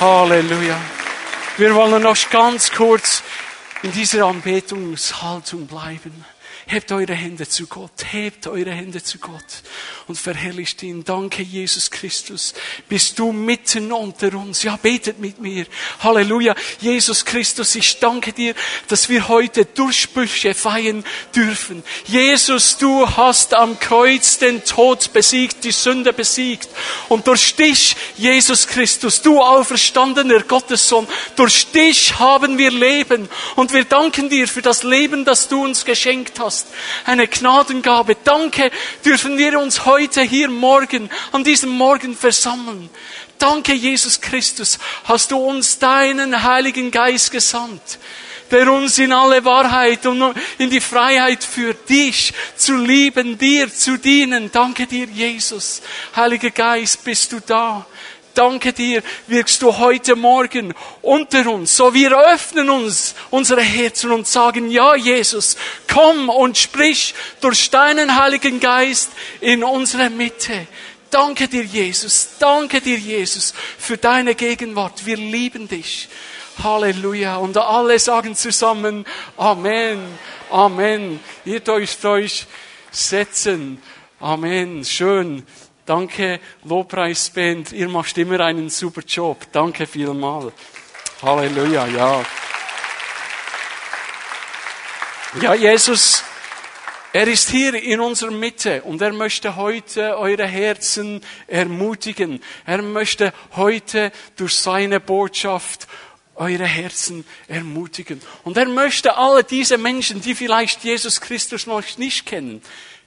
Halleluja. Wir wollen noch ganz kurz in dieser Anbetungshaltung bleiben. Hebt eure Hände zu Gott, hebt eure Hände zu Gott und verherrlicht ihn. Danke, Jesus Christus. Bist du mitten unter uns? Ja, betet mit mir. Halleluja. Jesus Christus, ich danke dir, dass wir heute Durchbrüche feiern dürfen. Jesus, du hast am Kreuz den Tod besiegt, die Sünde besiegt. Und durch dich, Jesus Christus, du auferstandener Gottessohn, durch dich haben wir Leben. Und wir danken dir für das Leben, das du uns geschenkt hast hast. Eine Gnadengabe. Danke, dürfen wir uns heute hier morgen, an diesem Morgen versammeln. Danke, Jesus Christus, hast du uns deinen Heiligen Geist gesandt der uns in alle Wahrheit und in die Freiheit führt, dich zu lieben, dir zu dienen. Danke dir, Jesus. Heiliger Geist, bist du da? Danke dir, wirkst du heute Morgen unter uns. So wir öffnen uns unsere Herzen und sagen, ja Jesus, komm und sprich durch deinen Heiligen Geist in unsere Mitte. Danke dir, Jesus. Danke dir, Jesus, für deine Gegenwart. Wir lieben dich. Halleluja. Und alle sagen zusammen, Amen. Amen. Ihr dürft euch setzen. Amen. Schön. Danke, Lobpreisband. Ihr macht immer einen super Job. Danke vielmal. Halleluja, ja. Ja, Jesus, er ist hier in unserer Mitte und er möchte heute eure Herzen ermutigen. Er möchte heute durch seine Botschaft eure Herzen ermutigen. Und er möchte alle diese Menschen, die vielleicht Jesus Christus noch nicht kennen,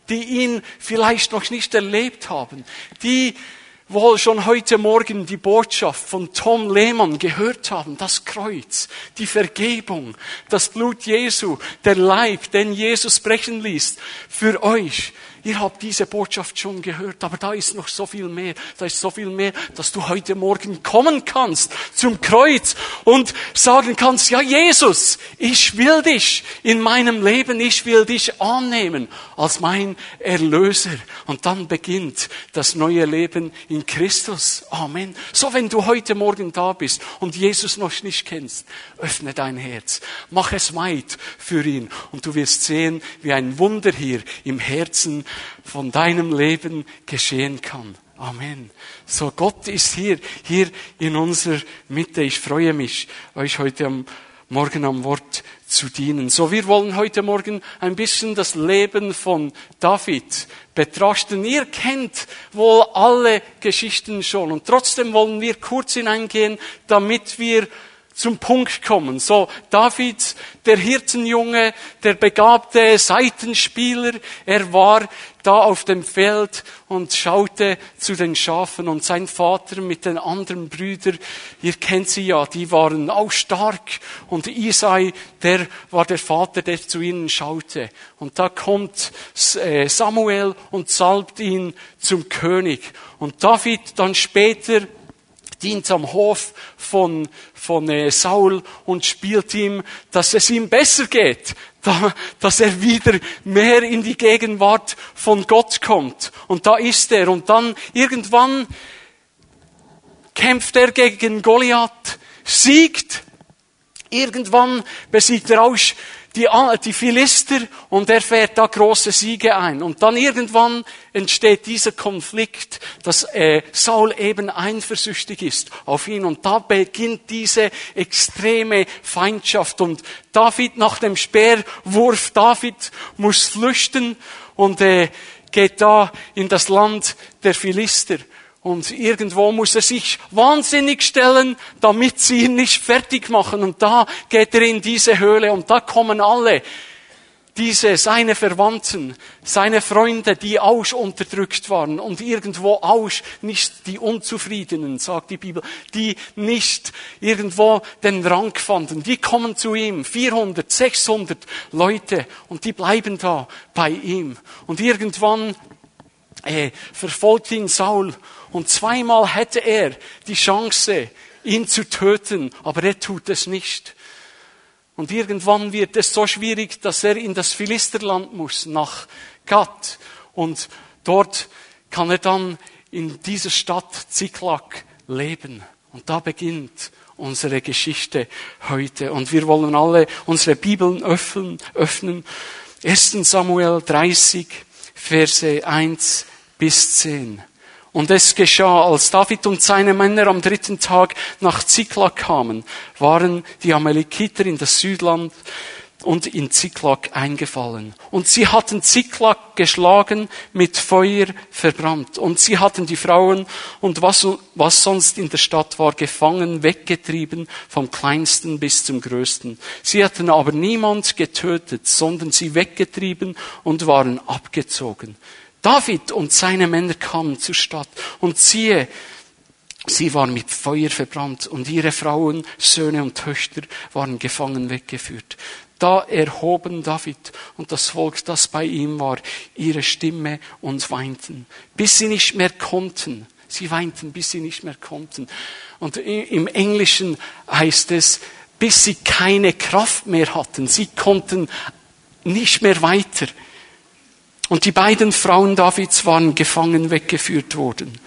die ihn vielleicht noch nicht erlebt haben, die wohl schon heute Morgen die Botschaft von Tom Lehmann gehört haben, das Kreuz, die Vergebung, das Blut Jesu, der Leib, den Jesus brechen ließ, für euch, Ihr habt diese Botschaft schon gehört, aber da ist noch so viel mehr. Da ist so viel mehr, dass du heute Morgen kommen kannst zum Kreuz und sagen kannst, ja Jesus, ich will dich in meinem Leben, ich will dich annehmen als mein Erlöser. Und dann beginnt das neue Leben in Christus. Amen. So, wenn du heute Morgen da bist und Jesus noch nicht kennst, öffne dein Herz. Mach es weit für ihn und du wirst sehen, wie ein Wunder hier im Herzen von deinem Leben geschehen kann. Amen. So, Gott ist hier, hier in unserer Mitte. Ich freue mich, euch heute am Morgen am Wort zu dienen. So, wir wollen heute Morgen ein bisschen das Leben von David betrachten. Ihr kennt wohl alle Geschichten schon und trotzdem wollen wir kurz hineingehen, damit wir zum Punkt kommen. So, David, der Hirtenjunge, der begabte Seitenspieler, er war da auf dem Feld und schaute zu den Schafen und sein Vater mit den anderen Brüdern, ihr kennt sie ja, die waren auch stark und Isai, der war der Vater, der zu ihnen schaute. Und da kommt äh, Samuel und salbt ihn zum König. Und David dann später dient am Hof von, von äh, Saul und spielt ihm, dass es ihm besser geht, da, dass er wieder mehr in die Gegenwart von Gott kommt. Und da ist er. Und dann irgendwann kämpft er gegen Goliath, siegt. Irgendwann besiegt er auch die, die Philister und er fährt da große Siege ein. Und dann irgendwann entsteht dieser Konflikt, dass äh, Saul eben eifersüchtig ist auf ihn. Und da beginnt diese extreme Feindschaft. Und David nach dem Speerwurf, David muss flüchten und äh, geht da in das Land der Philister. Und irgendwo muss er sich wahnsinnig stellen, damit sie ihn nicht fertig machen. Und da geht er in diese Höhle und da kommen alle, diese, seine Verwandten, seine Freunde, die auch unterdrückt waren und irgendwo auch nicht die Unzufriedenen, sagt die Bibel, die nicht irgendwo den Rang fanden, die kommen zu ihm, 400, 600 Leute und die bleiben da bei ihm. Und irgendwann äh, verfolgt ihn Saul und zweimal hätte er die Chance, ihn zu töten, aber er tut es nicht. Und irgendwann wird es so schwierig, dass er in das Philisterland muss, nach Gad. Und dort kann er dann in dieser Stadt Ziklag leben. Und da beginnt unsere Geschichte heute. Und wir wollen alle unsere Bibeln öffnen, öffnen. 1. Samuel 30, Verse 1 bis 10. Und es geschah, als David und seine Männer am dritten Tag nach Ziklag kamen, waren die Amalekiter in das Südland und in Ziklag eingefallen. Und sie hatten Ziklag geschlagen, mit Feuer verbrannt. Und sie hatten die Frauen und was, was sonst in der Stadt war, gefangen, weggetrieben, vom kleinsten bis zum größten. Sie hatten aber niemand getötet, sondern sie weggetrieben und waren abgezogen. David und seine Männer kamen zur Stadt und siehe, Sie waren mit Feuer verbrannt und ihre Frauen, Söhne und Töchter waren gefangen weggeführt. Da erhoben David und das Volk, das bei ihm war, ihre Stimme und weinten, bis sie nicht mehr konnten. Sie weinten, bis sie nicht mehr konnten. Und im Englischen heißt es, bis sie keine Kraft mehr hatten. Sie konnten nicht mehr weiter. Und die beiden Frauen Davids waren gefangen weggeführt worden.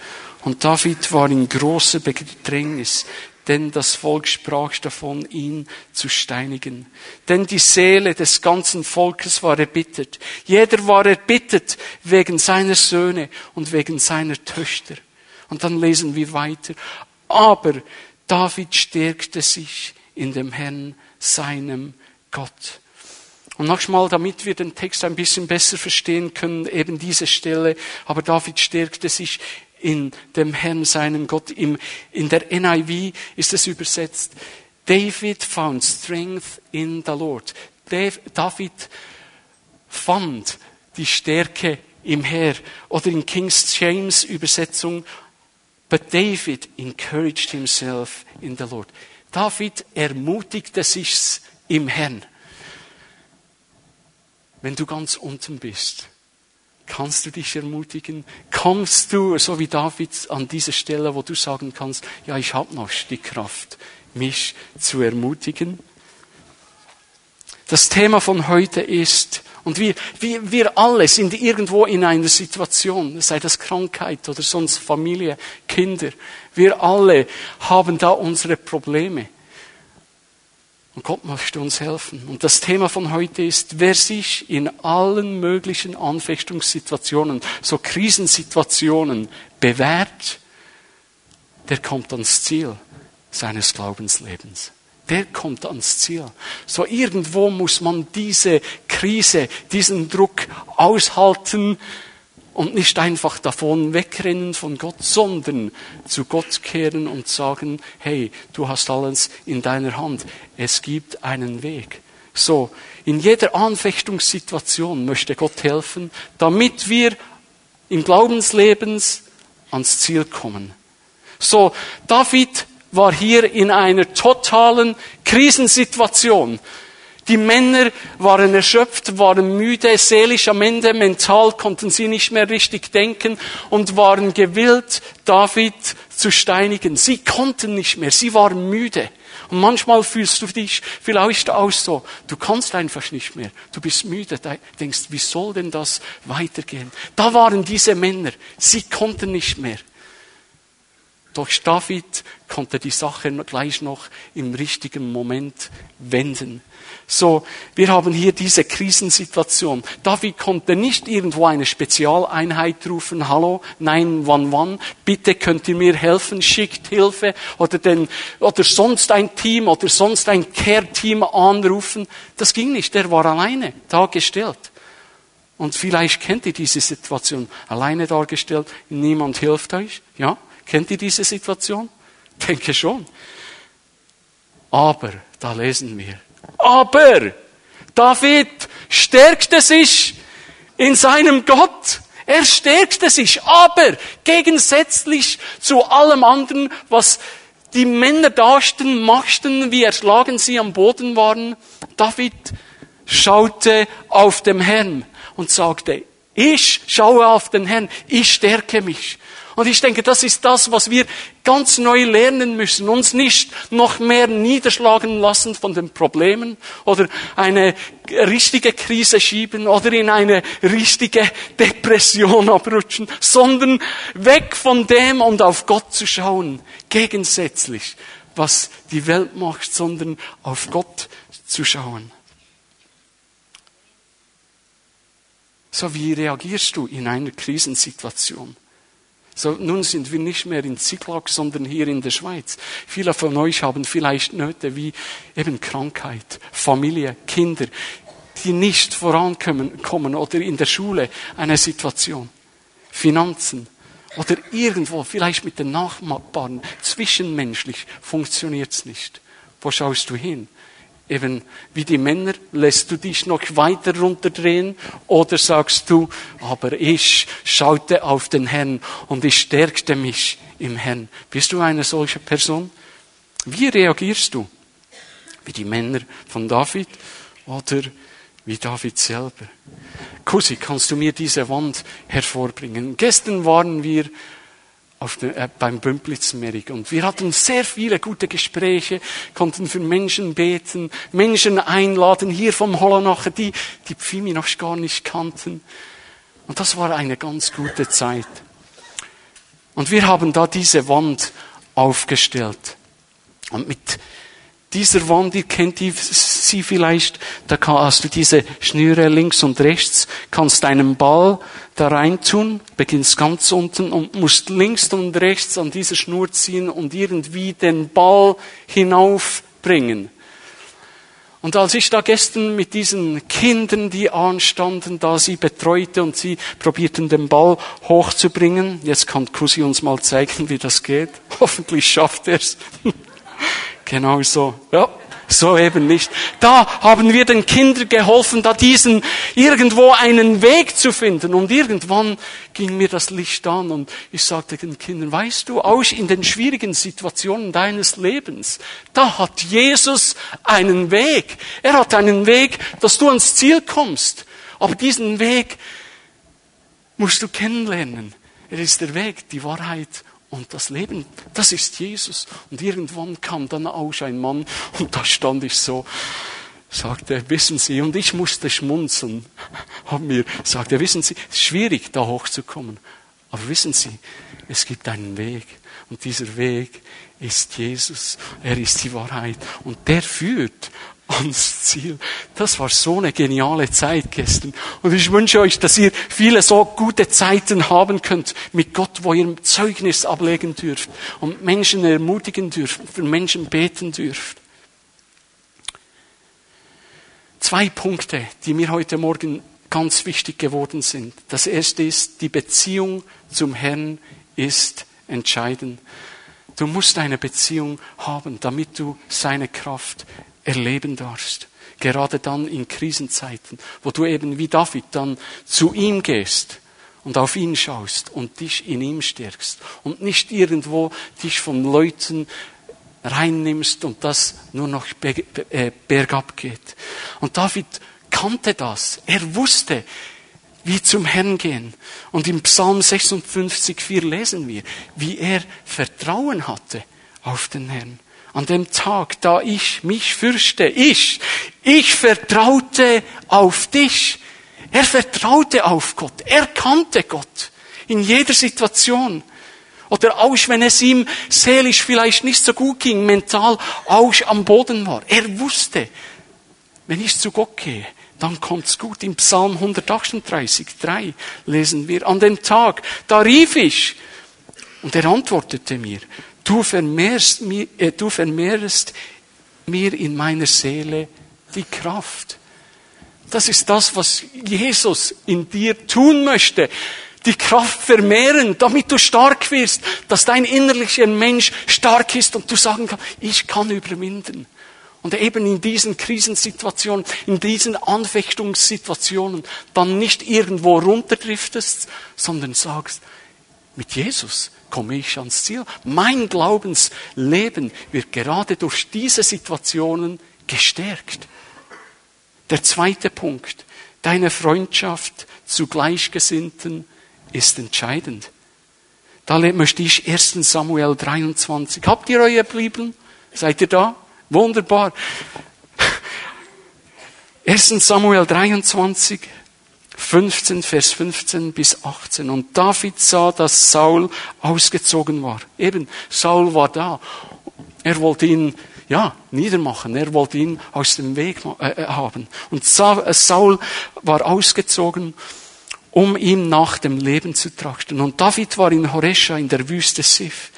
Und David war in großer Bedrängnis denn das Volk sprach davon, ihn zu steinigen. Denn die Seele des ganzen Volkes war erbittert. Jeder war erbittert wegen seiner Söhne und wegen seiner Töchter. Und dann lesen wir weiter. Aber David stärkte sich in dem Herrn, seinem Gott. Und manchmal, damit wir den Text ein bisschen besser verstehen können, eben diese Stelle, aber David stärkte sich in dem Herrn, seinem Gott. In der NIV ist es übersetzt, David found strength in the Lord. David fand die Stärke im Herr. Oder in King's James Übersetzung, but David encouraged himself in the Lord. David ermutigte sich im Herrn. Wenn du ganz unten bist, Kannst du dich ermutigen? Kommst du, so wie David, an diese Stelle, wo du sagen kannst, ja, ich habe noch die Kraft, mich zu ermutigen? Das Thema von heute ist, und wir, wir, wir alle sind irgendwo in einer Situation, sei das Krankheit oder sonst Familie, Kinder, wir alle haben da unsere Probleme. Und Gott möchte uns helfen. Und das Thema von heute ist, wer sich in allen möglichen Anfechtungssituationen, so Krisensituationen bewährt, der kommt ans Ziel seines Glaubenslebens. Der kommt ans Ziel. So irgendwo muss man diese Krise, diesen Druck aushalten, und nicht einfach davon wegrennen von Gott, sondern zu Gott kehren und sagen, hey, du hast alles in deiner Hand. Es gibt einen Weg. So, in jeder Anfechtungssituation möchte Gott helfen, damit wir im Glaubenslebens ans Ziel kommen. So, David war hier in einer totalen Krisensituation. Die Männer waren erschöpft, waren müde, seelisch am Ende, mental konnten sie nicht mehr richtig denken und waren gewillt, David zu steinigen. Sie konnten nicht mehr, sie waren müde. Und manchmal fühlst du dich vielleicht auch so, du kannst einfach nicht mehr, du bist müde, denkst, wie soll denn das weitergehen? Da waren diese Männer, sie konnten nicht mehr. Doch David konnte die Sache gleich noch im richtigen Moment wenden. So, wir haben hier diese Krisensituation. David konnte nicht irgendwo eine Spezialeinheit rufen, hallo, nein, wann, wann, bitte könnt ihr mir helfen, schickt Hilfe oder, den, oder sonst ein Team oder sonst ein Care-Team anrufen. Das ging nicht, der war alleine dargestellt. Und vielleicht kennt ihr diese Situation, alleine dargestellt, niemand hilft euch, ja? Kennt ihr diese Situation? Denke schon. Aber, da lesen wir, aber David stärkte sich in seinem Gott. Er stärkte sich, aber gegensätzlich zu allem anderen, was die Männer dachten, machten, wie erschlagen sie am Boden waren. David schaute auf den Herrn und sagte, ich schaue auf den Herrn, ich stärke mich. Und ich denke, das ist das, was wir ganz neu lernen müssen. Uns nicht noch mehr niederschlagen lassen von den Problemen oder eine richtige Krise schieben oder in eine richtige Depression abrutschen, sondern weg von dem und auf Gott zu schauen. Gegensätzlich, was die Welt macht, sondern auf Gott zu schauen. So, wie reagierst du in einer Krisensituation? So, nun sind wir nicht mehr in Ziklag, sondern hier in der Schweiz. Viele von euch haben vielleicht Nöte wie eben Krankheit, Familie, Kinder, die nicht vorankommen kommen, oder in der Schule eine Situation, Finanzen oder irgendwo, vielleicht mit den Nachbarn, zwischenmenschlich funktioniert es nicht. Wo schaust du hin? Eben wie die Männer, lässt du dich noch weiter runterdrehen oder sagst du, aber ich schaute auf den Herrn und ich stärkte mich im Herrn. Bist du eine solche Person? Wie reagierst du? Wie die Männer von David oder wie David selber? Kusi, kannst du mir diese Wand hervorbringen? Gestern waren wir auf den, äh, beim Bümplitzmerig. Und wir hatten sehr viele gute Gespräche, konnten für Menschen beten, Menschen einladen, hier vom Hollenacher, die die Pfimi noch gar nicht kannten. Und das war eine ganz gute Zeit. Und wir haben da diese Wand aufgestellt. Und mit dieser Wand, ihr kennt die, sie vielleicht, da hast du diese Schnüre links und rechts, kannst deinen Ball da reintun, beginnst ganz unten und musst links und rechts an dieser Schnur ziehen und irgendwie den Ball hinaufbringen. Und als ich da gestern mit diesen Kindern, die anstanden, da sie betreute und sie probierten den Ball hochzubringen, jetzt kann Kusi uns mal zeigen, wie das geht. Hoffentlich schafft er's. Genau so. Ja, so eben nicht. Da haben wir den Kindern geholfen, da diesen irgendwo einen Weg zu finden. Und irgendwann ging mir das Licht an und ich sagte den Kindern, weißt du, auch in den schwierigen Situationen deines Lebens, da hat Jesus einen Weg. Er hat einen Weg, dass du ans Ziel kommst. Aber diesen Weg musst du kennenlernen. Er ist der Weg, die Wahrheit und das Leben, das ist Jesus. Und irgendwann kam dann auch ein Mann und da stand ich so, sagte, wissen Sie, und ich musste schmunzeln, haben mir, sagte, wissen Sie, es ist schwierig, da hochzukommen. Aber wissen Sie, es gibt einen Weg. Und dieser Weg ist Jesus. Er ist die Wahrheit. Und der führt ans Ziel. Das war so eine geniale Zeit gestern. Und ich wünsche euch, dass ihr viele so gute Zeiten haben könnt mit Gott, wo ihr Zeugnis ablegen dürft und Menschen ermutigen dürft, für Menschen beten dürft. Zwei Punkte, die mir heute Morgen ganz wichtig geworden sind. Das erste ist, die Beziehung zum Herrn ist entscheidend. Du musst eine Beziehung haben, damit du seine Kraft erleben darfst. Gerade dann in Krisenzeiten, wo du eben wie David dann zu ihm gehst und auf ihn schaust und dich in ihm stärkst und nicht irgendwo dich von Leuten reinnimmst und das nur noch äh, bergab geht. Und David kannte das. Er wusste, wie zum Herrn gehen. Und im Psalm 56, 4 lesen wir, wie er Vertrauen hatte auf den Herrn an dem Tag, da ich mich fürchte, ich, ich vertraute auf dich. Er vertraute auf Gott. Er kannte Gott in jeder Situation. Oder auch wenn es ihm seelisch vielleicht nicht so gut ging, mental auch am Boden war. Er wusste, wenn ich zu Gott gehe, dann kommt's gut. Im Psalm 138, 3 lesen wir, an dem Tag, da rief ich, und er antwortete mir, Du vermehrst mir, äh, du vermehrst mir in meiner Seele die Kraft. Das ist das, was Jesus in dir tun möchte. Die Kraft vermehren, damit du stark wirst, dass dein innerlicher Mensch stark ist und du sagen kannst, ich kann überwinden. Und eben in diesen Krisensituationen, in diesen Anfechtungssituationen dann nicht irgendwo runterdriftest, sondern sagst, mit Jesus komme ich ans Ziel. Mein Glaubensleben wird gerade durch diese Situationen gestärkt. Der zweite Punkt, deine Freundschaft zu Gleichgesinnten ist entscheidend. Da möchte ich 1 Samuel 23. Habt ihr eure Bibel? Seid ihr da? Wunderbar. 1 Samuel 23, 15, Vers 15 bis 18. Und David sah, dass Saul ausgezogen war. Eben, Saul war da. Er wollte ihn, ja, niedermachen. Er wollte ihn aus dem Weg äh, äh, haben. Und äh, Saul war ausgezogen, um ihm nach dem Leben zu trachten. Und David war in Horesha in der Wüste Sif.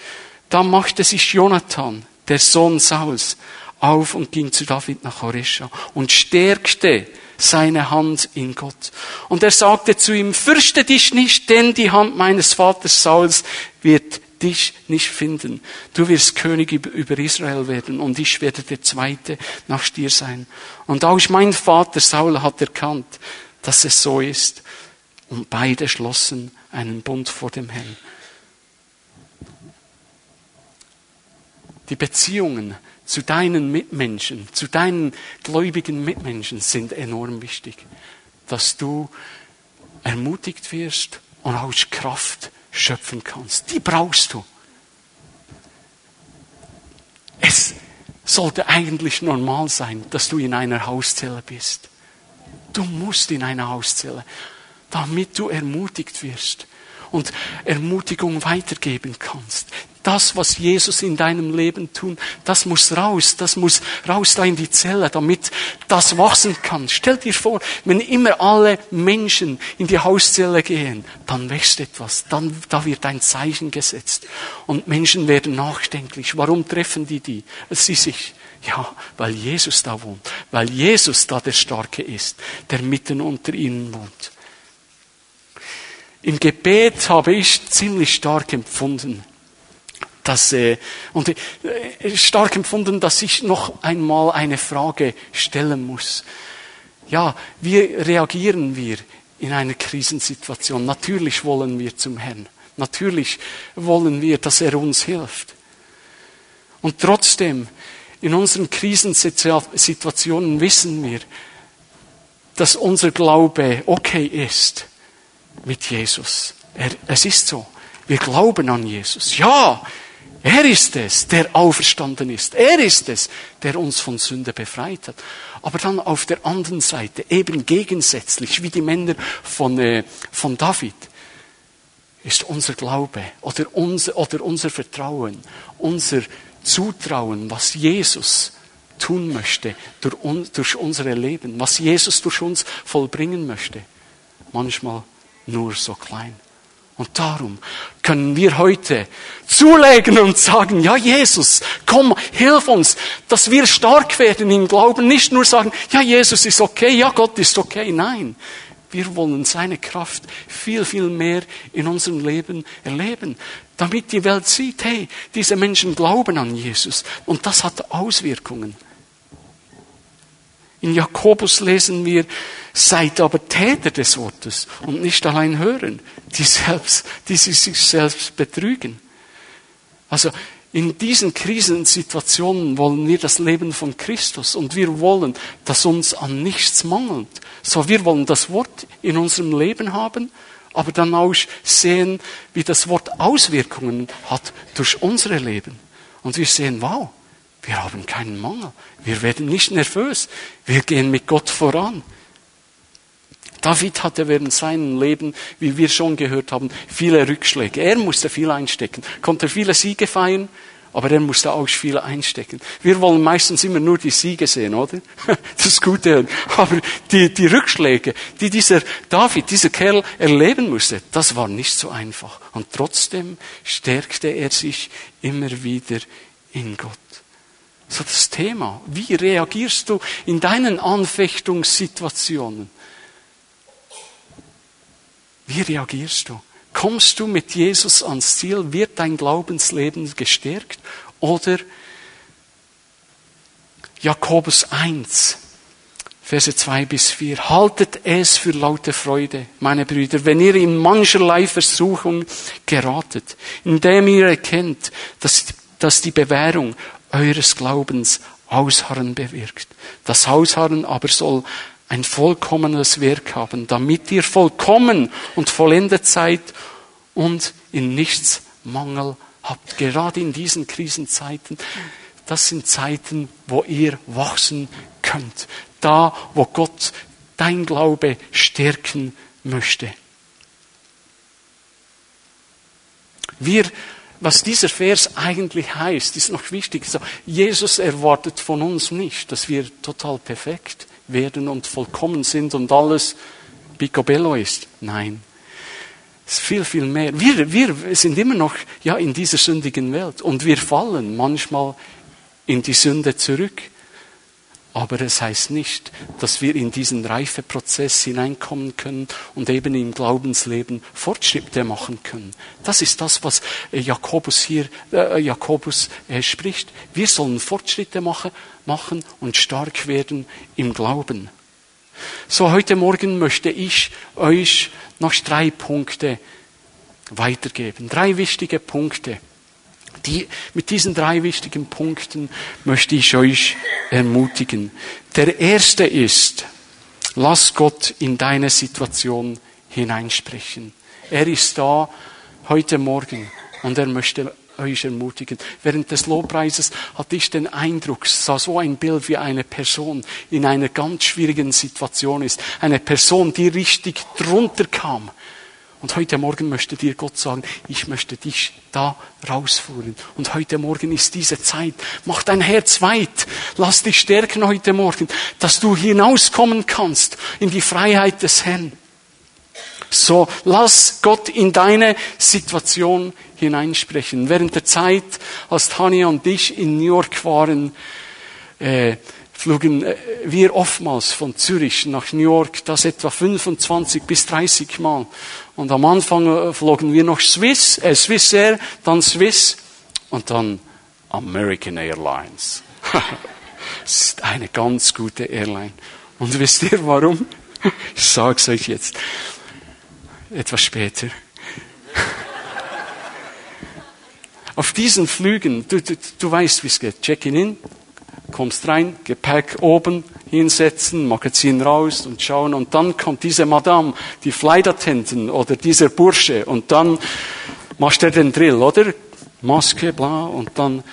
Da machte sich Jonathan, der Sohn Sauls, auf und ging zu David nach Horesha und stärkte seine Hand in Gott. Und er sagte zu ihm, fürchte dich nicht, denn die Hand meines Vaters Sauls wird dich nicht finden. Du wirst König über Israel werden und ich werde der Zweite nach dir sein. Und auch mein Vater Saul hat erkannt, dass es so ist. Und beide schlossen einen Bund vor dem Herrn. Die Beziehungen zu deinen Mitmenschen, zu deinen gläubigen Mitmenschen sind enorm wichtig. Dass du ermutigt wirst und aus Kraft schöpfen kannst. Die brauchst du. Es sollte eigentlich normal sein, dass du in einer Hauszelle bist. Du musst in einer Hauszelle, damit du ermutigt wirst und Ermutigung weitergeben kannst. Das, was Jesus in deinem Leben tun, das muss raus, das muss raus da in die Zelle, damit das wachsen kann. Stell dir vor, wenn immer alle Menschen in die Hauszelle gehen, dann wächst etwas, dann, da wird ein Zeichen gesetzt. Und Menschen werden nachdenklich. Warum treffen die die? Sie sich, ja, weil Jesus da wohnt, weil Jesus da der Starke ist, der mitten unter ihnen wohnt. Im Gebet habe ich ziemlich stark empfunden, dass, äh, und äh, stark empfunden, dass ich noch einmal eine Frage stellen muss. Ja, wie reagieren wir in einer Krisensituation? Natürlich wollen wir zum Herrn. Natürlich wollen wir, dass er uns hilft. Und trotzdem, in unseren Krisensituationen wissen wir, dass unser Glaube okay ist mit Jesus. Er, es ist so. Wir glauben an Jesus. Ja, er ist es, der auferstanden ist. Er ist es, der uns von Sünde befreit hat. Aber dann auf der anderen Seite, eben gegensätzlich, wie die Männer von, äh, von David, ist unser Glaube oder unser, oder unser Vertrauen, unser Zutrauen, was Jesus tun möchte durch, durch unsere Leben, was Jesus durch uns vollbringen möchte, manchmal nur so klein. Und darum können wir heute zulegen und sagen, ja Jesus, komm, hilf uns, dass wir stark werden im Glauben. Nicht nur sagen, ja Jesus ist okay, ja Gott ist okay. Nein, wir wollen seine Kraft viel, viel mehr in unserem Leben erleben, damit die Welt sieht, hey, diese Menschen glauben an Jesus. Und das hat Auswirkungen. In Jakobus lesen wir, seid aber Täter des Wortes und nicht allein hören, die, selbst, die sich selbst betrügen. Also in diesen Krisensituationen wollen wir das Leben von Christus und wir wollen, dass uns an nichts mangelt. So, wir wollen das Wort in unserem Leben haben, aber dann auch sehen, wie das Wort Auswirkungen hat durch unsere Leben. Und wir sehen, wow, wir haben keinen Mangel. Wir werden nicht nervös. Wir gehen mit Gott voran. David hatte während seinem Leben, wie wir schon gehört haben, viele Rückschläge. Er musste viel einstecken, konnte viele Siege feiern, aber er musste auch viel einstecken. Wir wollen meistens immer nur die Siege sehen, oder? Das Gute. Aber die, die Rückschläge, die dieser David, dieser Kerl erleben musste, das war nicht so einfach. Und trotzdem stärkte er sich immer wieder in Gott. So das Thema. Wie reagierst du in deinen Anfechtungssituationen? Wie reagierst du? Kommst du mit Jesus ans Ziel? Wird dein Glaubensleben gestärkt? Oder Jakobus 1, Verse 2 bis 4. Haltet es für laute Freude, meine Brüder, wenn ihr in mancherlei Versuchung geratet, indem ihr erkennt, dass, dass die Bewährung eures Glaubens Ausharren bewirkt. Das Ausharren aber soll ein vollkommenes Werk haben, damit ihr vollkommen und vollendet seid und in nichts Mangel habt, gerade in diesen Krisenzeiten. Das sind Zeiten, wo ihr wachsen könnt. Da, wo Gott dein Glaube stärken möchte. Wir, was dieser Vers eigentlich heißt, ist noch wichtig. Jesus erwartet von uns nicht, dass wir total perfekt werden und vollkommen sind und alles picobello ist. Nein. Es ist viel, viel mehr. Wir, wir sind immer noch, ja, in dieser sündigen Welt und wir fallen manchmal in die Sünde zurück. Aber es heißt nicht, dass wir in diesen Reifeprozess hineinkommen können und eben im Glaubensleben Fortschritte machen können. Das ist das, was äh, Jakobus hier, äh, Jakobus äh, spricht. Wir sollen Fortschritte machen, machen und stark werden im Glauben. So, heute Morgen möchte ich euch noch drei Punkte weitergeben. Drei wichtige Punkte. Die, mit diesen drei wichtigen Punkten möchte ich euch ermutigen. Der erste ist, lass Gott in deine Situation hineinsprechen. Er ist da heute Morgen und er möchte euch ermutigen. Während des Lobpreises hatte ich den Eindruck, sah so ein Bild wie eine Person in einer ganz schwierigen Situation ist. Eine Person, die richtig drunter kam. Und heute Morgen möchte dir Gott sagen, ich möchte dich da rausführen. Und heute Morgen ist diese Zeit. Mach dein Herz weit. Lass dich stärken heute Morgen, dass du hinauskommen kannst in die Freiheit des Herrn. So, lass Gott in deine Situation hineinsprechen. Während der Zeit, als Tanja und ich in New York waren, äh, flogen äh, wir oftmals von Zürich nach New York, das etwa 25 bis 30 Mal. Und am Anfang äh, flogen wir noch Swiss, äh, Swiss Air, dann Swiss und dann American Airlines. das ist eine ganz gute Airline. Und wisst ihr warum? Ich sag's euch jetzt. Etwas später. Auf diesen Flügen, du, du, du weißt, wie es geht. Check-in, kommst rein, Gepäck oben, hinsetzen, Magazin raus und schauen und dann kommt diese Madame, die Flight Attendant oder dieser Bursche und dann machst du den Drill, oder? Maske, bla, und dann,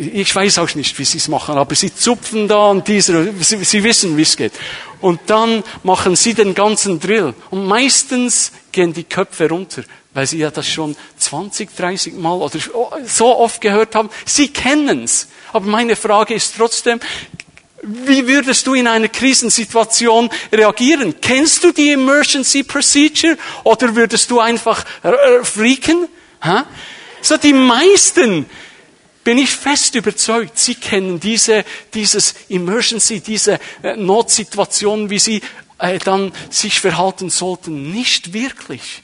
ich weiß auch nicht, wie sie es machen, aber sie zupfen da und dieser, sie, sie wissen, wie es geht. Und dann machen sie den ganzen Drill. Und meistens gehen die Köpfe runter, weil sie ja das schon 20, 30 Mal oder so oft gehört haben. Sie kennen's. Aber meine Frage ist trotzdem, wie würdest du in einer Krisensituation reagieren? Kennst du die Emergency Procedure oder würdest du einfach freaken? Ha? So die meisten bin ich fest überzeugt, sie kennen diese, dieses Emergency, diese äh, Notsituation, wie sie äh, dann sich verhalten sollten, nicht wirklich.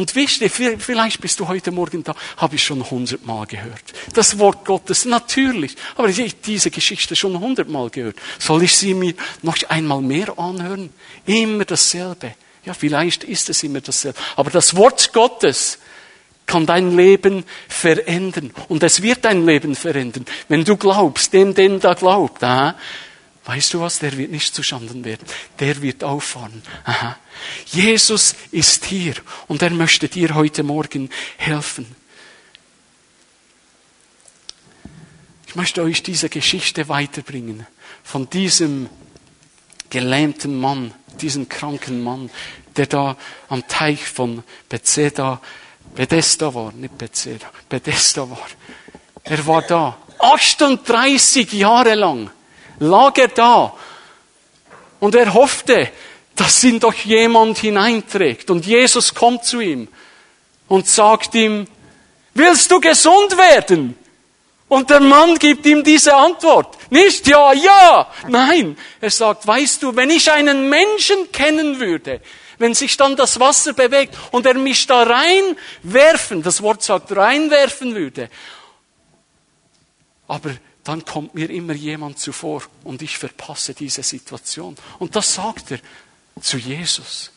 Und wisst ihr, vielleicht bist du heute Morgen da, habe ich schon hundertmal gehört. Das Wort Gottes, natürlich. Aber ich habe diese Geschichte schon hundertmal gehört. Soll ich sie mir noch einmal mehr anhören? Immer dasselbe. Ja, vielleicht ist es immer dasselbe. Aber das Wort Gottes kann dein Leben verändern. Und es wird dein Leben verändern. Wenn du glaubst, dem, dem da glaubt, aha, Weißt du was? Der wird nicht zuschanden werden. Der wird auffahren. Aha. Jesus ist hier und er möchte dir heute Morgen helfen. Ich möchte euch diese Geschichte weiterbringen von diesem gelähmten Mann, diesem kranken Mann, der da am Teich von Bethesda, Bethesda war, nicht Bethesda, Bethesda war. Er war da, 38 Jahre lang lag er da. Und er hoffte, dass ihn doch jemand hineinträgt. Und Jesus kommt zu ihm und sagt ihm, willst du gesund werden? Und der Mann gibt ihm diese Antwort. Nicht ja, ja. Nein. Er sagt, weißt du, wenn ich einen Menschen kennen würde, wenn sich dann das Wasser bewegt und er mich da reinwerfen, das Wort sagt reinwerfen würde, aber dann kommt mir immer jemand zuvor und ich verpasse diese Situation. Und das sagt er zu Jesus.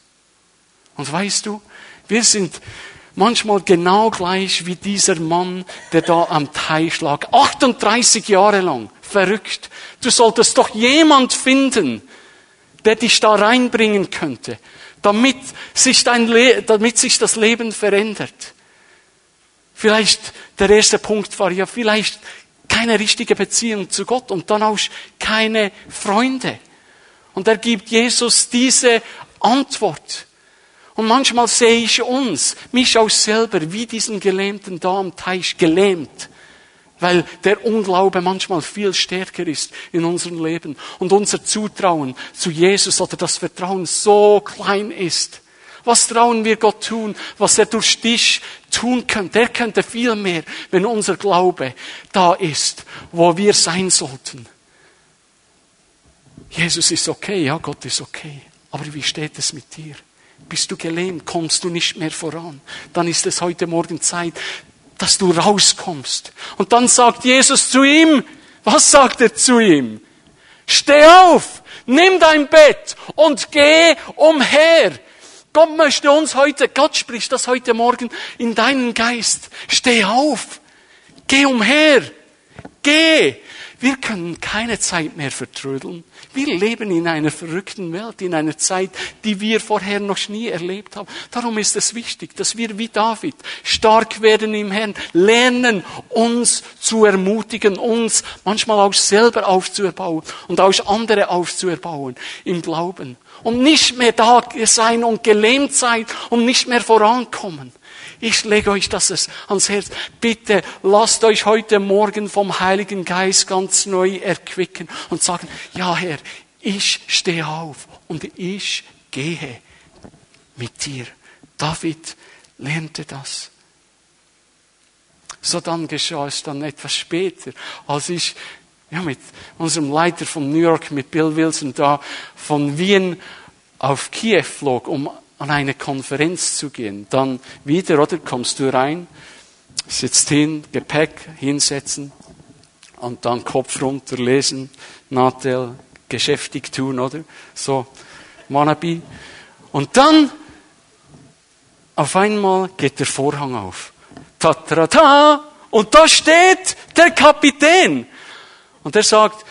Und weißt du, wir sind manchmal genau gleich wie dieser Mann, der da am Teich lag. 38 Jahre lang. Verrückt. Du solltest doch jemand finden, der dich da reinbringen könnte, damit sich, dein Le damit sich das Leben verändert. Vielleicht der erste Punkt war ja vielleicht keine richtige Beziehung zu Gott und dann auch keine Freunde. Und er gibt Jesus diese Antwort. Und manchmal sehe ich uns, mich auch selber, wie diesen Gelähmten da am Teich gelähmt. Weil der Unglaube manchmal viel stärker ist in unserem Leben und unser Zutrauen zu Jesus oder das Vertrauen so klein ist. Was trauen wir Gott tun, was er durch dich tun könnte? Er könnte viel mehr, wenn unser Glaube da ist, wo wir sein sollten. Jesus ist okay, ja, Gott ist okay. Aber wie steht es mit dir? Bist du gelähmt? Kommst du nicht mehr voran? Dann ist es heute Morgen Zeit, dass du rauskommst. Und dann sagt Jesus zu ihm, was sagt er zu ihm? Steh auf, nimm dein Bett und geh umher. Gott möchte uns heute, Gott spricht das heute Morgen in deinen Geist. Steh auf. Geh umher. Geh. Wir können keine Zeit mehr vertrödeln. Wir leben in einer verrückten Welt, in einer Zeit, die wir vorher noch nie erlebt haben. Darum ist es wichtig, dass wir wie David stark werden im Herrn, lernen, uns zu ermutigen, uns manchmal auch selber aufzuerbauen und auch andere aufzuerbauen im Glauben. Und nicht mehr da sein und gelähmt sein und nicht mehr vorankommen. Ich lege euch das ans Herz. Bitte lasst euch heute Morgen vom Heiligen Geist ganz neu erquicken und sagen, ja Herr, ich stehe auf und ich gehe mit dir. David lernte das. So dann geschah es dann etwas später, als ich ja, mit unserem Leiter von New York, mit Bill Wilson da von Wien auf Kiew flog, um an eine Konferenz zu gehen. Dann wieder, oder? Kommst du rein, sitzt hin, Gepäck hinsetzen und dann Kopf runter lesen, Nadel, geschäftig tun, oder? So, Manabi. Und dann, auf einmal geht der Vorhang auf. Ta, ta, ta, und da steht der Kapitän. Und er sagt,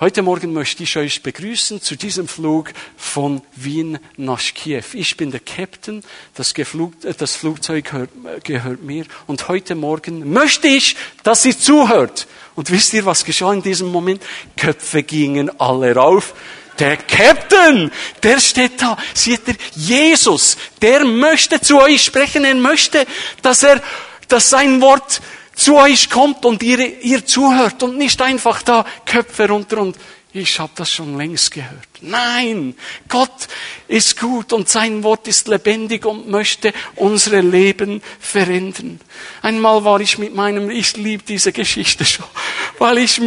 Heute Morgen möchte ich euch begrüßen zu diesem Flug von Wien nach Kiew. Ich bin der Captain, das, Geflug, das Flugzeug gehört, gehört mir und heute Morgen möchte ich, dass ihr zuhört. Und wisst ihr, was geschah in diesem Moment? Köpfe gingen alle rauf. Der Captain, der steht da. Seht ihr, Jesus, der möchte zu euch sprechen. Er möchte, dass er, dass sein Wort zu euch kommt und ihr, ihr zuhört und nicht einfach da Köpfe runter und ich habe das schon längst gehört. Nein, Gott ist gut und sein Wort ist lebendig und möchte unsere Leben verändern. Einmal war ich mit meinem, ich liebe diese Geschichte schon, weil ich,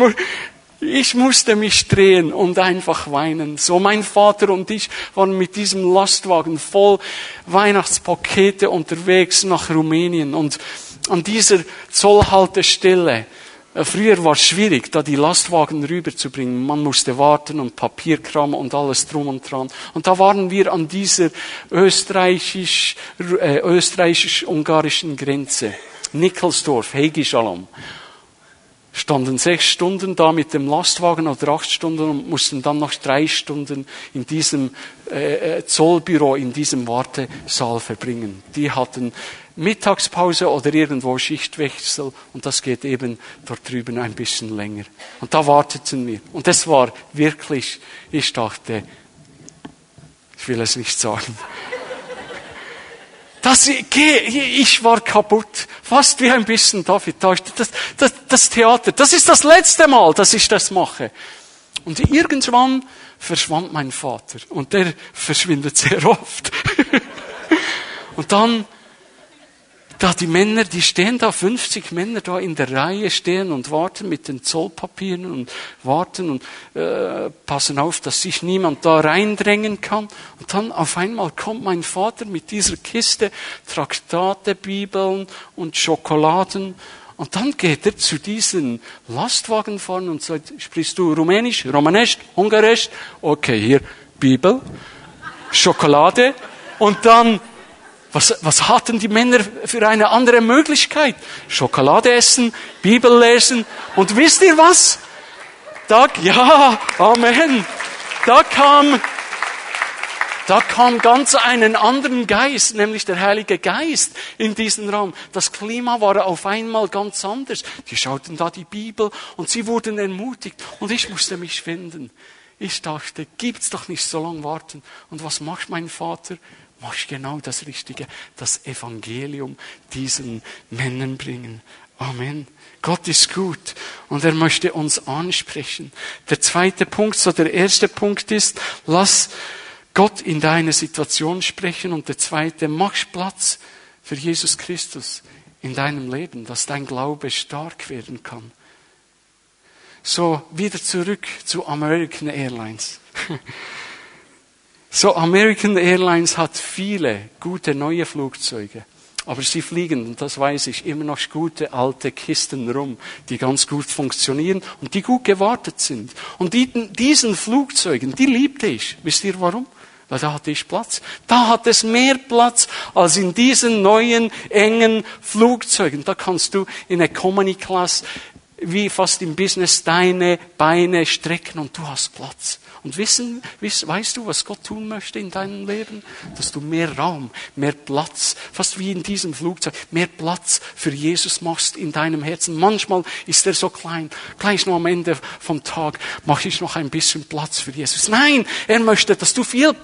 ich musste mich drehen und einfach weinen. So mein Vater und ich waren mit diesem Lastwagen voll Weihnachtspakete unterwegs nach Rumänien und an dieser Zollhaltestelle. Äh, früher war es schwierig, da die Lastwagen rüberzubringen. Man musste warten und Papierkram und alles drum und dran. Und da waren wir an dieser österreichisch, äh, österreichisch-ungarischen Grenze. Nickelsdorf, Hegischalom standen sechs Stunden da mit dem Lastwagen oder acht Stunden und mussten dann noch drei Stunden in diesem äh, äh Zollbüro, in diesem Wartesaal verbringen. Die hatten Mittagspause oder irgendwo Schichtwechsel und das geht eben dort drüben ein bisschen länger. Und da warteten wir. Und es war wirklich, ich dachte, ich will es nicht sagen. Das, ich war kaputt. Fast wie ein bisschen David. Das, das, das Theater. Das ist das letzte Mal, dass ich das mache. Und irgendwann verschwand mein Vater. Und der verschwindet sehr oft. Und dann da die Männer, die stehen da, 50 Männer da in der Reihe stehen und warten mit den Zollpapieren und warten und äh, passen auf, dass sich niemand da reindrängen kann. Und dann auf einmal kommt mein Vater mit dieser Kiste Traktate, Bibeln und Schokoladen. Und dann geht er zu diesen Lastwagenfahrern und sagt, sprichst du Rumänisch, Romanisch, Ungarisch? Okay, hier Bibel, Schokolade. Und dann was, was hatten die Männer für eine andere Möglichkeit? Schokolade essen, Bibel lesen. Und wisst ihr was? Da, ja, Amen. Da kam, Da kam ganz einen anderen Geist, nämlich der Heilige Geist in diesen Raum. Das Klima war auf einmal ganz anders. Die schauten da die Bibel und sie wurden ermutigt und ich musste mich finden. Ich dachte, gibt's doch nicht so lange warten. Und was macht mein Vater? Mach genau das Richtige, das Evangelium diesen Männern bringen. Amen. Gott ist gut und er möchte uns ansprechen. Der zweite Punkt, so der erste Punkt ist, lass Gott in deine Situation sprechen und der zweite, mach Platz für Jesus Christus in deinem Leben, dass dein Glaube stark werden kann. So, wieder zurück zu American Airlines. So, American Airlines hat viele gute neue Flugzeuge. Aber sie fliegen, und das weiß ich, immer noch gute alte Kisten rum, die ganz gut funktionieren und die gut gewartet sind. Und die, diesen Flugzeugen, die liebte ich. Wisst ihr warum? Weil da hatte ich Platz. Da hat es mehr Platz als in diesen neuen, engen Flugzeugen. Da kannst du in Economy Class wie fast im Business deine Beine strecken und du hast Platz. Und wissen, weißt du, was Gott tun möchte in deinem Leben? Dass du mehr Raum, mehr Platz, fast wie in diesem Flugzeug, mehr Platz für Jesus machst in deinem Herzen. Manchmal ist er so klein. Gleich nur am Ende vom Tag mache ich noch ein bisschen Platz für Jesus. Nein, er möchte, dass du viel,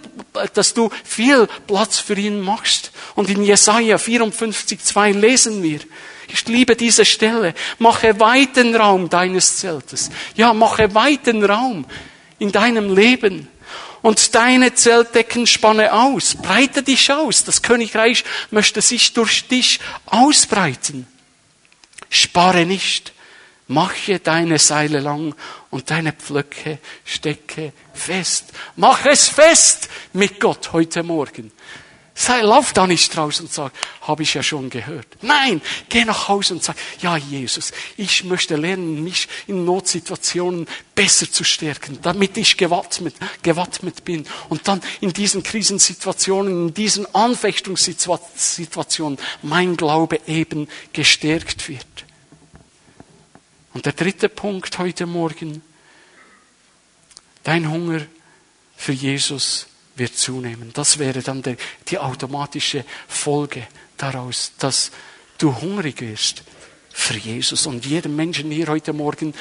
dass du viel Platz für ihn machst. Und in Jesaja 54, 2 lesen wir, ich liebe diese Stelle. Mache weiten Raum deines Zeltes. Ja, mache weiten Raum in deinem Leben. Und deine Zeltdecken spanne aus. Breite dich aus. Das Königreich möchte sich durch dich ausbreiten. Spare nicht. Mache deine Seile lang und deine Pflöcke stecke fest. Mach es fest mit Gott heute Morgen. Sei, lauf da nicht raus und sag, habe ich ja schon gehört. Nein, geh nach Hause und sag, ja Jesus, ich möchte lernen, mich in Notsituationen besser zu stärken, damit ich gewappnet, gewappnet bin und dann in diesen Krisensituationen, in diesen Anfechtungssituationen mein Glaube eben gestärkt wird. Und der dritte Punkt heute Morgen, dein Hunger für Jesus wird zunehmen. Das wäre dann der, die automatische Folge daraus, dass du hungrig wirst für Jesus. Und jedem Menschen hier heute Morgen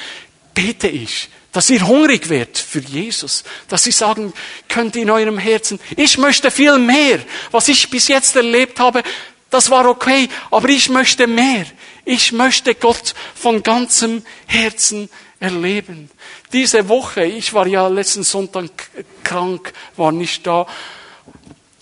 bete ich, dass ihr hungrig werdet für Jesus, dass ihr sagen könnt in eurem Herzen, ich möchte viel mehr. Was ich bis jetzt erlebt habe, das war okay, aber ich möchte mehr. Ich möchte Gott von ganzem Herzen erleben. Diese Woche, ich war ja letzten Sonntag krank, war nicht da,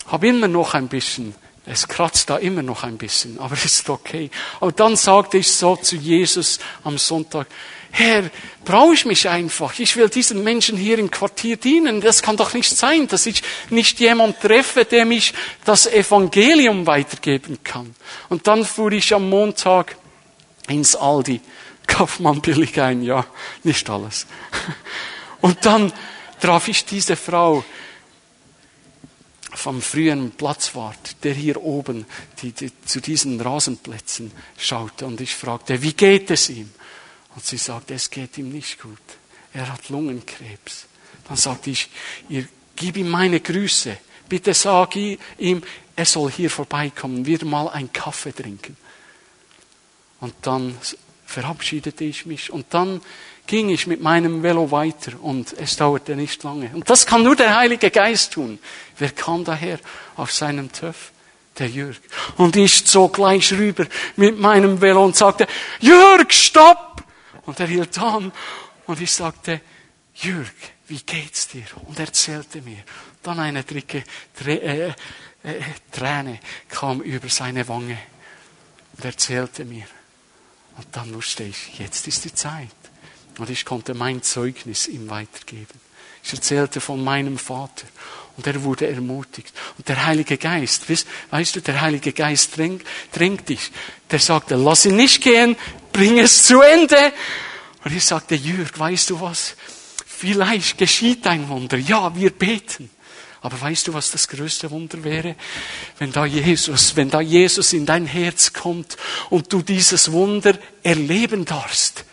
habe immer noch ein bisschen, es kratzt da immer noch ein bisschen, aber ist okay. Aber dann sagte ich so zu Jesus am Sonntag, Herr, brauche ich mich einfach. Ich will diesen Menschen hier im Quartier dienen. Das kann doch nicht sein, dass ich nicht jemand treffe, der mich das Evangelium weitergeben kann. Und dann fuhr ich am Montag ins Aldi Kauf man billig ein, ja, nicht alles. Und dann traf ich diese Frau vom frühen Platzwart, der hier oben die, die, zu diesen Rasenplätzen schaute. Und ich fragte, wie geht es ihm? Und sie sagte, es geht ihm nicht gut. Er hat Lungenkrebs. Dann sagte ich, ihr, gib ihm meine Grüße. Bitte sag ihm, er soll hier vorbeikommen, wir mal einen Kaffee trinken. Und dann verabschiedete ich mich und dann ging ich mit meinem Velo weiter und es dauerte nicht lange. Und das kann nur der Heilige Geist tun. Wer kam daher auf seinem Töff? Der Jürg. Und ich zog gleich rüber mit meinem Velo und sagte, Jürg, stopp! Und er hielt an und ich sagte, Jürg, wie geht's dir? Und er erzählte mir. Dann eine dicke äh, äh, Träne kam über seine Wange und erzählte mir, und dann wusste ich, jetzt ist die Zeit. Und ich konnte mein Zeugnis ihm weitergeben. Ich erzählte von meinem Vater und er wurde ermutigt. Und der Heilige Geist, weißt, weißt du, der Heilige Geist drängt, drängt dich. Der sagte, lass ihn nicht gehen, bring es zu Ende. Und ich sagte, Jürg, weißt du was? Vielleicht geschieht ein Wunder. Ja, wir beten. Aber weißt du, was das größte Wunder wäre? Wenn da Jesus, wenn da Jesus in dein Herz kommt und du dieses Wunder erleben darfst.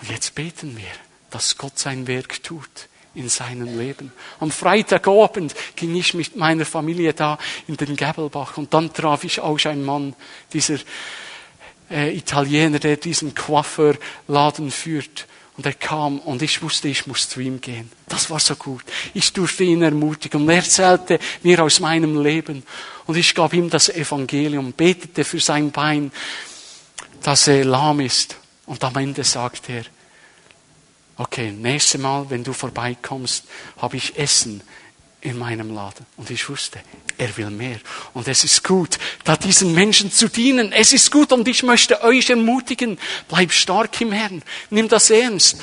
Und jetzt beten wir, dass Gott sein Werk tut in seinem Leben. Am Freitagabend ging ich mit meiner Familie da in den Gäbelbach und dann traf ich auch einen Mann, dieser äh, Italiener, der diesen Coiffeurladen führt. Und er kam und ich wusste, ich muss zu ihm gehen. Das war so gut. Ich durfte ihn ermutigen und er erzählte mir aus meinem Leben. Und ich gab ihm das Evangelium, betete für sein Bein, dass er lahm ist. Und am Ende sagte er, okay, nächstes Mal, wenn du vorbeikommst, habe ich Essen in meinem Laden. Und ich wusste, er will mehr. Und es ist gut, da diesen Menschen zu dienen. Es ist gut und ich möchte euch ermutigen, bleib stark im Herrn. Nimm das ernst.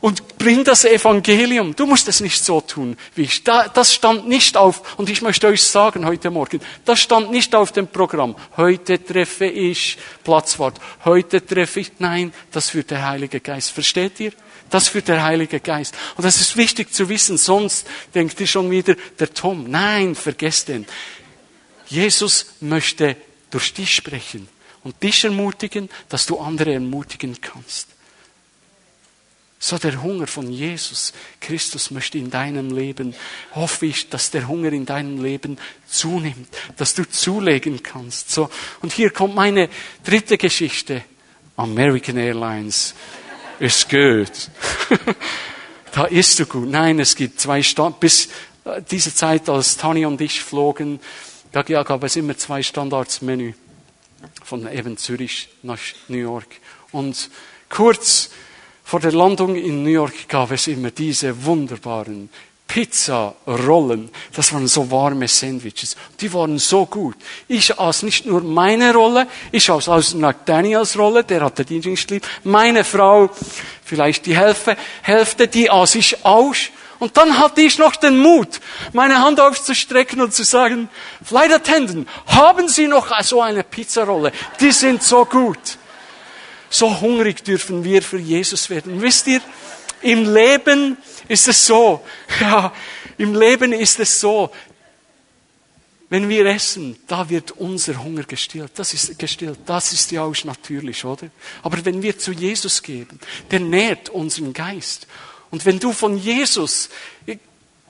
Und bring das Evangelium. Du musst es nicht so tun wie ich. das stand nicht auf, und ich möchte euch sagen heute Morgen, das stand nicht auf dem Programm. Heute treffe ich Platzwart. Heute treffe ich, nein, das führt der Heilige Geist. Versteht ihr? Das führt der Heilige Geist. Und das ist wichtig zu wissen, sonst denkt ihr schon wieder, der Tom. Nein, vergesst den. Jesus möchte durch dich sprechen und dich ermutigen, dass du andere ermutigen kannst. So der Hunger von Jesus Christus möchte in deinem Leben, hoffe ich, dass der Hunger in deinem Leben zunimmt, dass du zulegen kannst. So. Und hier kommt meine dritte Geschichte. American Airlines ist gut. da isst du gut. Nein, es gibt zwei Stand bis äh, diese Zeit, als Tani und ich flogen, da gab es immer zwei Standardsmenü von eben Zürich nach New York. Und kurz vor der Landung in New York gab es immer diese wunderbaren Pizza-Rollen. Das waren so warme Sandwiches. Die waren so gut. Ich aß nicht nur meine Rolle, ich aß aus Daniels Rolle, der hatte die nicht lieb. Meine Frau, vielleicht die Hälfte, Hälfte, die aß ich aus. Und dann hatte ich noch den Mut, meine Hand aufzustrecken und zu sagen, Flight Attendant, haben Sie noch so eine Pizzarolle? Die sind so gut. So hungrig dürfen wir für Jesus werden. Wisst ihr, im Leben ist es so, ja, im Leben ist es so, wenn wir essen, da wird unser Hunger gestillt. Das ist gestillt. Das ist ja auch natürlich, oder? Aber wenn wir zu Jesus geben, der nährt unseren Geist. Und wenn du von Jesus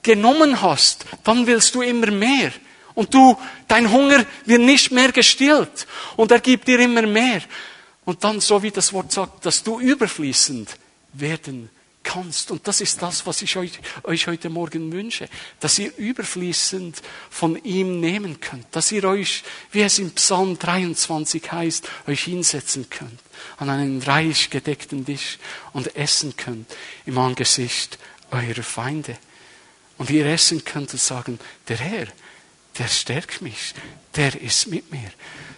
genommen hast, dann willst du immer mehr. Und du, dein Hunger wird nicht mehr gestillt. Und er gibt dir immer mehr. Und dann, so wie das Wort sagt, dass du überfließend werden kannst. Und das ist das, was ich euch, euch heute Morgen wünsche, dass ihr überfließend von ihm nehmen könnt, dass ihr euch, wie es im Psalm 23 heißt, euch hinsetzen könnt an einen reich gedeckten Tisch und essen könnt im Angesicht eurer Feinde. Und ihr essen könnt und sagen, der Herr, der stärkt mich, der ist mit mir.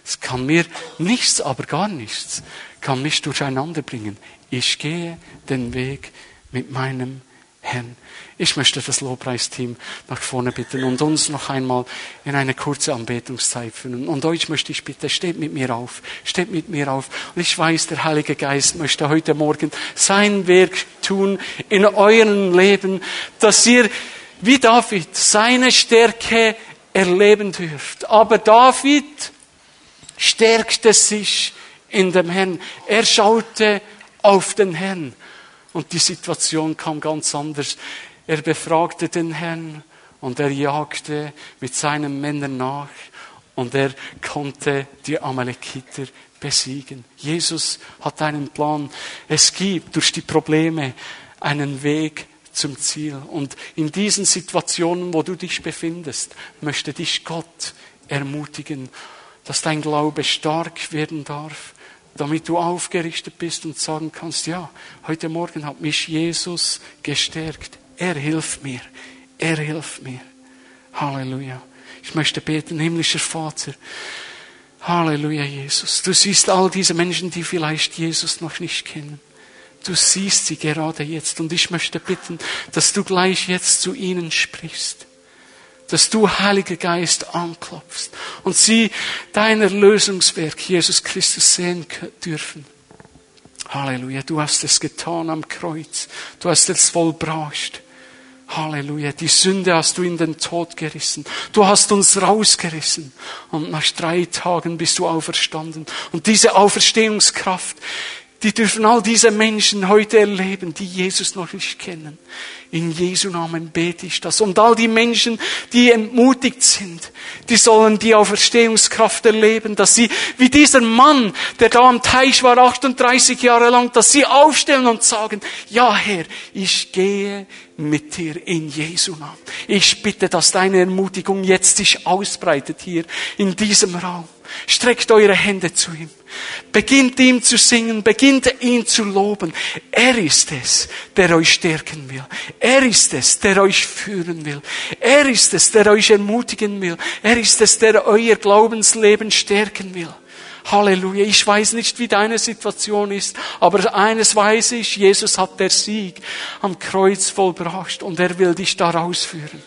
Es kann mir nichts, aber gar nichts, kann mich durcheinander bringen. Ich gehe den Weg mit meinem Herrn. Ich möchte das Lobpreisteam nach vorne bitten und uns noch einmal in eine kurze Anbetungszeit führen. Und euch möchte ich bitten, steht mit mir auf, steht mit mir auf. Und ich weiß, der Heilige Geist möchte heute Morgen sein Werk tun in eurem Leben, dass ihr wie David seine Stärke erleben dürft. Aber David stärkte sich in dem Herrn. Er schaute auf den Herrn. Und die Situation kam ganz anders. Er befragte den Herrn und er jagte mit seinen Männern nach und er konnte die Amalekiter besiegen. Jesus hat einen Plan. Es gibt durch die Probleme einen Weg zum Ziel. Und in diesen Situationen, wo du dich befindest, möchte dich Gott ermutigen, dass dein Glaube stark werden darf damit du aufgerichtet bist und sagen kannst, ja, heute Morgen hat mich Jesus gestärkt. Er hilft mir. Er hilft mir. Halleluja. Ich möchte beten, himmlischer Vater. Halleluja, Jesus. Du siehst all diese Menschen, die vielleicht Jesus noch nicht kennen. Du siehst sie gerade jetzt und ich möchte bitten, dass du gleich jetzt zu ihnen sprichst dass du, Heiliger Geist, anklopfst und sie dein Erlösungswerk, Jesus Christus, sehen dürfen. Halleluja, du hast es getan am Kreuz. Du hast es vollbracht. Halleluja, die Sünde hast du in den Tod gerissen. Du hast uns rausgerissen. Und nach drei Tagen bist du auferstanden. Und diese Auferstehungskraft, die dürfen all diese Menschen heute erleben, die Jesus noch nicht kennen. In Jesu Namen bete ich das. Und all die Menschen, die entmutigt sind, die sollen die Auferstehungskraft erleben, dass sie, wie dieser Mann, der da am Teich war, 38 Jahre lang, dass sie aufstellen und sagen, ja Herr, ich gehe mit dir in Jesu Namen. Ich bitte, dass deine Ermutigung jetzt sich ausbreitet hier in diesem Raum. Streckt eure Hände zu ihm. Beginnt ihm zu singen, beginnt ihn zu loben. Er ist es, der euch stärken will. Er ist es, der euch führen will. Er ist es, der euch ermutigen will. Er ist es, der euer Glaubensleben stärken will. Halleluja. Ich weiß nicht, wie deine Situation ist, aber eines weiß ich, Jesus hat der Sieg am Kreuz vollbracht und er will dich da rausführen.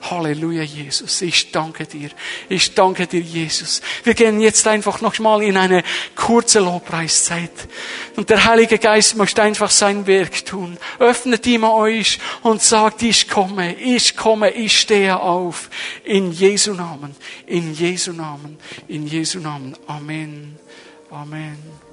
Halleluja, Jesus. Ich danke dir. Ich danke dir, Jesus. Wir gehen jetzt einfach nochmal in eine kurze Lobpreiszeit. Und der Heilige Geist möchte einfach sein Werk tun. Öffnet ihm euch und sagt, ich komme, ich komme, ich stehe auf. In Jesu Namen, in Jesu Namen, in Jesu Namen. Amen. Amen.